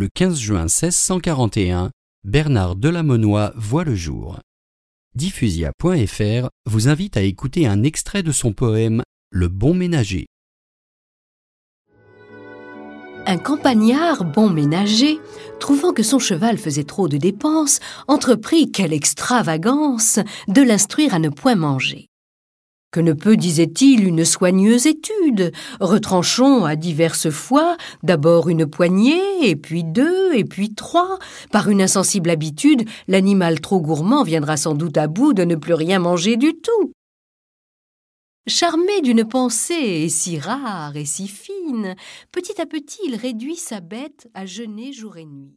le 15 juin 1641, Bernard Delamonnois voit le jour. Diffusia.fr vous invite à écouter un extrait de son poème Le bon ménager. Un campagnard bon ménager, trouvant que son cheval faisait trop de dépenses, entreprit, quelle extravagance, de l'instruire à ne point manger. Que ne peut, disait-il, une soigneuse étude? Retranchons à diverses fois, d'abord une poignée, et puis deux, et puis trois. Par une insensible habitude, l'animal trop gourmand viendra sans doute à bout de ne plus rien manger du tout. Charmé d'une pensée si rare et si fine, petit à petit il réduit sa bête à jeûner jour et nuit.